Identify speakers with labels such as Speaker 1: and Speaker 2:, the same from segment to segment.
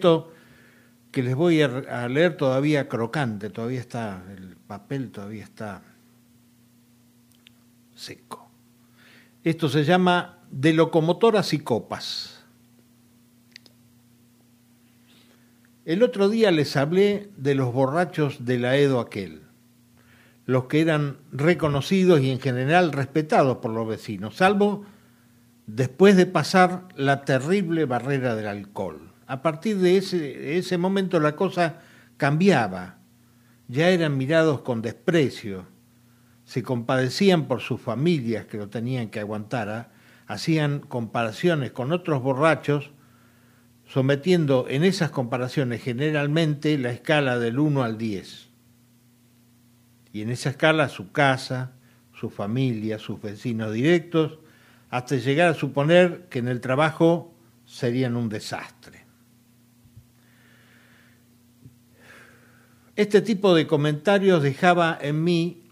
Speaker 1: esto que les voy a leer todavía crocante, todavía está, el papel todavía está seco. Esto se llama De locomotoras y copas. El otro día les hablé de los borrachos de la Edo aquel, los que eran reconocidos y en general respetados por los vecinos, salvo después de pasar la terrible barrera del alcohol. A partir de ese, momento la cosa cambiaba, ya eran mirados con desprecio, se compadecían por sus familias que lo tenían que aguantar, ¿ah? hacían comparaciones con otros borrachos, sometiendo en esas comparaciones generalmente la escala del 1 al 10. Y en esa escala su casa, su familia, sus vecinos directos, hasta llegar a suponer que en el trabajo serían un desastre. Este tipo de comentarios dejaba en mí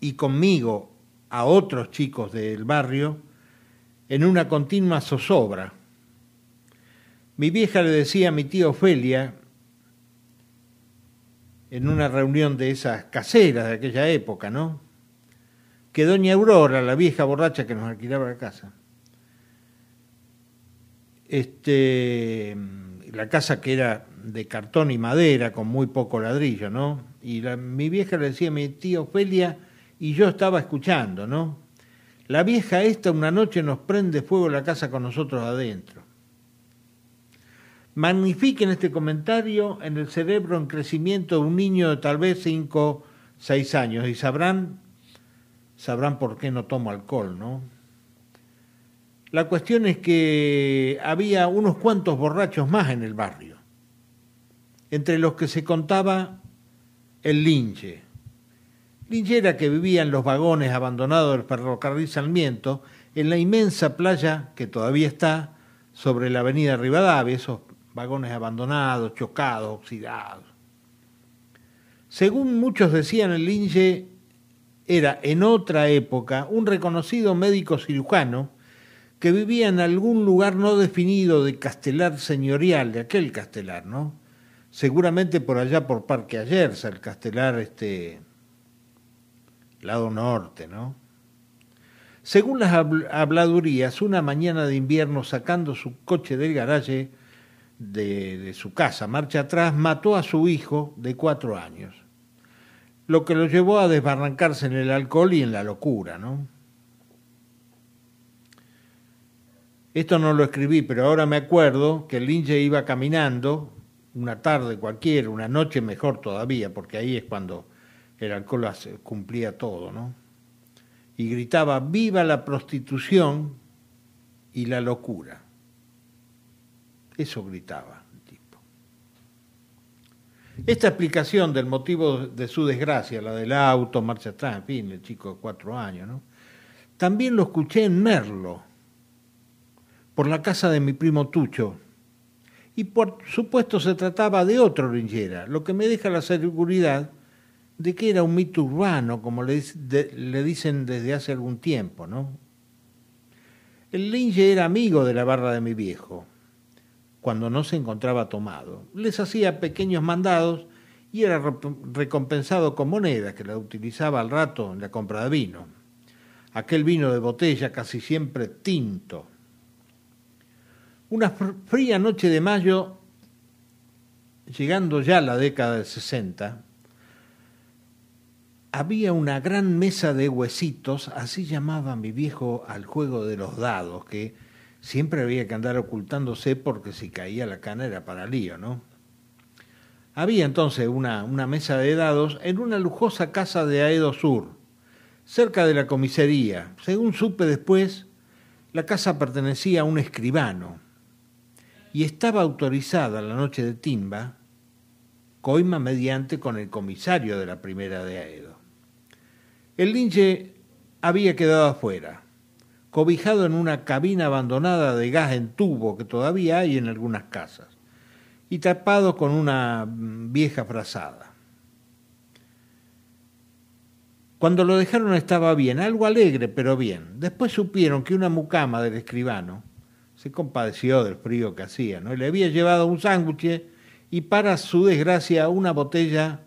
Speaker 1: y conmigo a otros chicos del barrio en una continua zozobra. Mi vieja le decía a mi tía Ofelia, en una reunión de esas caseras de aquella época, ¿no? Que doña Aurora, la vieja borracha que nos alquilaba la casa, este, la casa que era de cartón y madera, con muy poco ladrillo, ¿no? Y mi vieja le decía a mi tía Ofelia, y yo estaba escuchando, ¿no? La vieja esta una noche nos prende fuego la casa con nosotros adentro. Magnifiquen este comentario en el cerebro en crecimiento de un niño de tal vez 5, 6 años y sabrán, sabrán por qué no tomo alcohol, ¿no? La cuestión es que había unos cuantos borrachos más en el barrio, entre los que se contaba el linche, Linchera que vivía en los vagones abandonados del ferrocarril Sarmiento, en la inmensa playa que todavía está sobre la avenida Rivadavia, esos vagones abandonados, chocados, oxidados. Según muchos decían, el Linge era en otra época un reconocido médico cirujano que vivía en algún lugar no definido de Castelar señorial, de aquel Castelar, ¿no? Seguramente por allá por Parque Ayerza, el Castelar este, lado norte, ¿no? Según las habladurías, una mañana de invierno sacando su coche del garaje de, su casa, marcha atrás, mató a su hijo de cuatro años, lo que lo llevó a desbarrancarse en el alcohol y en la locura, ¿no? Esto no lo escribí, pero ahora me acuerdo que el iba caminando una tarde cualquiera, una noche mejor todavía, porque ahí es cuando el alcohol cumplía todo, ¿no? Y gritaba, viva la prostitución y la locura. Eso gritaba el tipo. Esta explicación del motivo de su desgracia, la del auto, marcha atrás, en fin, el chico de cuatro años, ¿no? También lo escuché en Merlo, por la casa de mi primo Tucho, y por supuesto se trataba de otro linchera, lo que me deja la seguridad de que era un mito urbano, como le, dicen desde hace algún tiempo, ¿no? El linge era amigo de la barra de mi viejo, cuando no se encontraba tomado. Les hacía pequeños mandados y era recompensado con moneda que la utilizaba al rato en la compra de vino. Aquel vino de botella casi siempre tinto. Una fría noche de mayo, llegando ya a la década del 60, había una gran mesa de huesitos, así llamaba mi viejo al juego de los dados, que siempre había que andar ocultándose porque si caía la cana era para lío, ¿no? Había entonces una, una mesa de dados en una lujosa casa de Aedo Sur, cerca de la comisaría. Según supe después, la casa pertenecía a un escribano y estaba autorizada la noche de timba, coima mediante con el comisario de la primera de Aedo. El linche había quedado afuera, cobijado en una cabina abandonada de gas en tubo que todavía hay en algunas casas, y tapado con una vieja frazada. Cuando lo dejaron estaba bien, algo alegre, pero bien. Después supieron que una mucama del escribano se compadeció del frío que hacía, ¿no? le había llevado un sándwich y para su desgracia una botella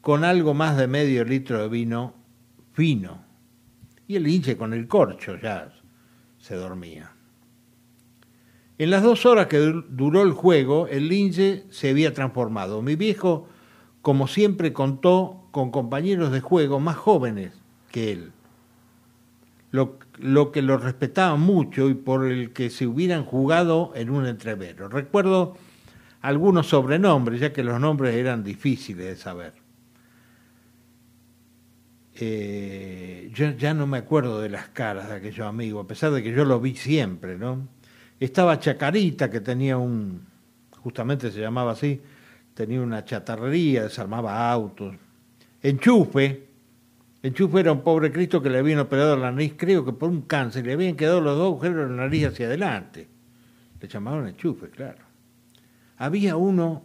Speaker 1: con algo más de medio litro de vino fino. Y el hinche con el corcho ya se dormía. En las dos horas que duró el juego, el lince se había transformado. Mi viejo, como siempre, contó con compañeros de juego más jóvenes que él, lo, lo que lo respetaban mucho y por el que se hubieran jugado en un entrevero. Recuerdo algunos sobrenombres, ya que los nombres eran difíciles de saber. Eh, yo ya no me acuerdo de las caras de aquellos amigos, a pesar de que yo los vi siempre, ¿no? Estaba Chacarita, que tenía un, justamente se llamaba así, tenía una chatarrería, desarmaba autos. Enchufe, Enchufe era un pobre Cristo que le habían operado la nariz, creo que por un cáncer, le habían quedado los dos agujeros de la nariz hacia adelante. Le llamaban Enchufe, claro. Había uno,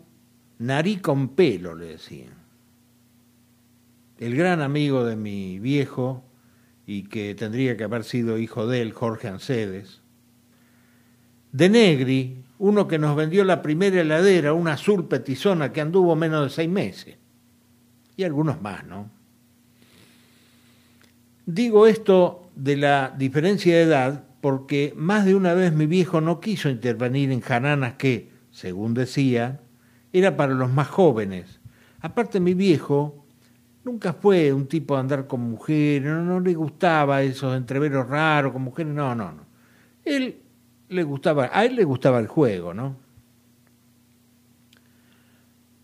Speaker 1: nariz con pelo, le decían. El gran amigo de mi viejo, y que tendría que haber sido hijo de él, Jorge Ancedes, de Negri, uno que nos vendió la primera heladera, una azul petizona que anduvo menos de seis meses. Y algunos más, ¿no? Digo esto de la diferencia de edad porque más de una vez mi viejo no quiso intervenir en jananas que, según decía, era para los más jóvenes. Aparte mi viejo nunca fue un tipo de andar con mujeres, no, le gustaba esos entreveros raros con mujeres, no, no, no. Él le gustaba, a él le gustaba el juego, ¿no?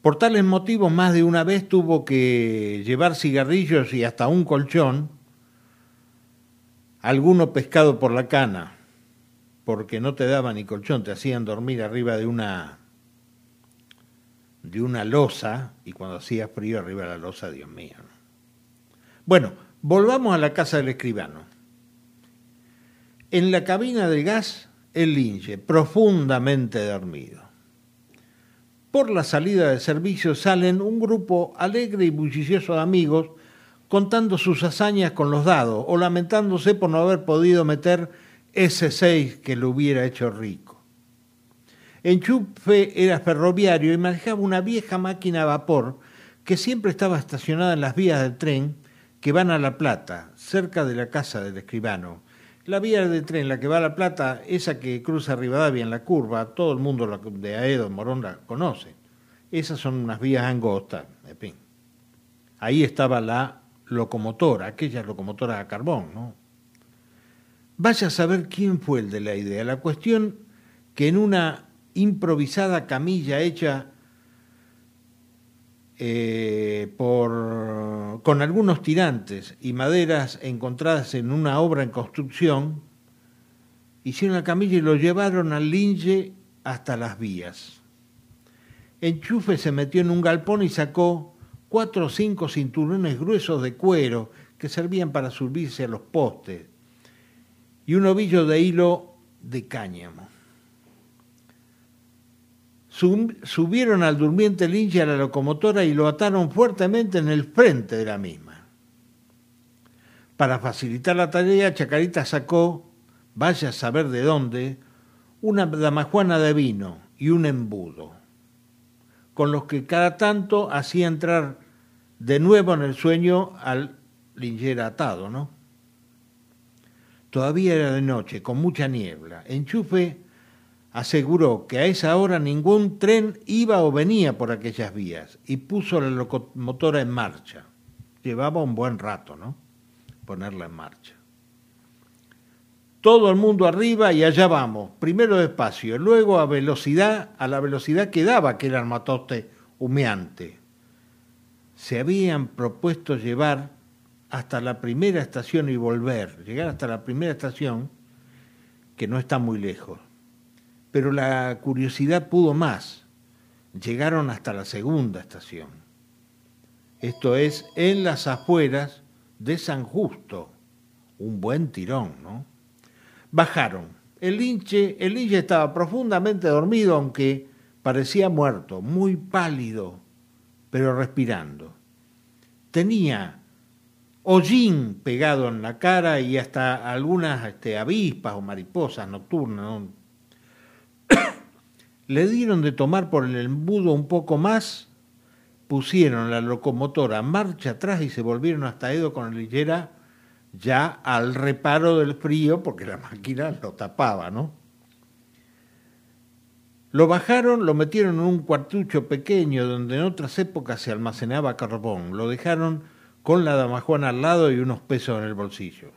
Speaker 1: Por tales motivos, más de una vez tuvo que llevar cigarrillos y hasta un colchón, alguno pescado por la cana, porque no te daban ni colchón, te hacían dormir arriba de una de una losa y cuando hacía frío arriba de la losa, Dios mío. Bueno, volvamos a la casa del escribano. En la cabina de gas el linche, profundamente dormido. Por la salida de servicio salen un grupo alegre y bullicioso de amigos contando sus hazañas con los dados o lamentándose por no haber podido meter ese seis que lo hubiera hecho rico. Enchufe era ferroviario y manejaba una vieja máquina a vapor que siempre estaba estacionada en las vías del tren que van a La Plata, cerca de la casa del escribano, la vía de tren, la que va a La Plata, esa que cruza Rivadavia en la curva, todo el mundo de Aedo, Morón la conoce. Esas son unas vías angostas, en fin. Ahí estaba la locomotora, aquella locomotora a carbón, ¿no? Vaya a saber quién fue el de la idea. La cuestión que en una improvisada camilla hecha eh, por, con algunos tirantes y maderas encontradas en una obra en construcción, hicieron la camilla y lo llevaron al linge hasta las vías. Enchufe se metió en un galpón y sacó cuatro o cinco cinturones gruesos de cuero que servían para subirse a los postes y un ovillo de hilo de cáñamo subieron al durmiente linche a la locomotora y lo ataron fuertemente en el frente de la misma. Para facilitar la tarea, Chacarita sacó, vaya a saber de dónde, una damajuana de vino y un embudo, con los que cada tanto hacía entrar de nuevo en el sueño al linchera atado, ¿no? Todavía era de noche, con mucha niebla. Enchufe aseguró que a esa hora ningún tren iba o venía por aquellas vías y puso la locomotora en marcha. Llevaba un buen rato, ¿no? Ponerla en marcha. Todo el mundo arriba y allá vamos. Primero despacio, luego a velocidad, a la velocidad que daba aquel armatoste humeante. Se habían propuesto llevar hasta la primera estación y volver, llegar hasta la primera estación, que no está muy lejos pero la curiosidad pudo más. Llegaron hasta la segunda estación. Esto es en las afueras de San Justo. Un buen tirón, ¿no? Bajaron. El linche, el linche estaba profundamente dormido, aunque parecía muerto, muy pálido, pero respirando. Tenía hollín pegado en la cara y hasta algunas este, avispas o mariposas nocturnas, Le dieron de tomar por el embudo un poco más, pusieron la locomotora marcha atrás y se volvieron hasta Edo con la lillera ya al reparo del frío, porque la máquina lo tapaba, ¿no? Lo bajaron, lo metieron en un cuartucho pequeño donde en otras épocas se almacenaba carbón. Lo dejaron con la damajuana al lado y unos pesos en el bolsillo.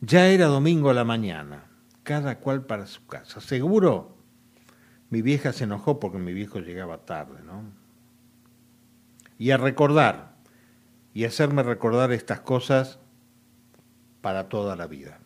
Speaker 1: Ya era domingo a la mañana, cada cual para su casa. Seguro, mi vieja se enojó porque mi viejo llegaba tarde, ¿no? Y a recordar, y hacerme recordar estas cosas para toda la vida.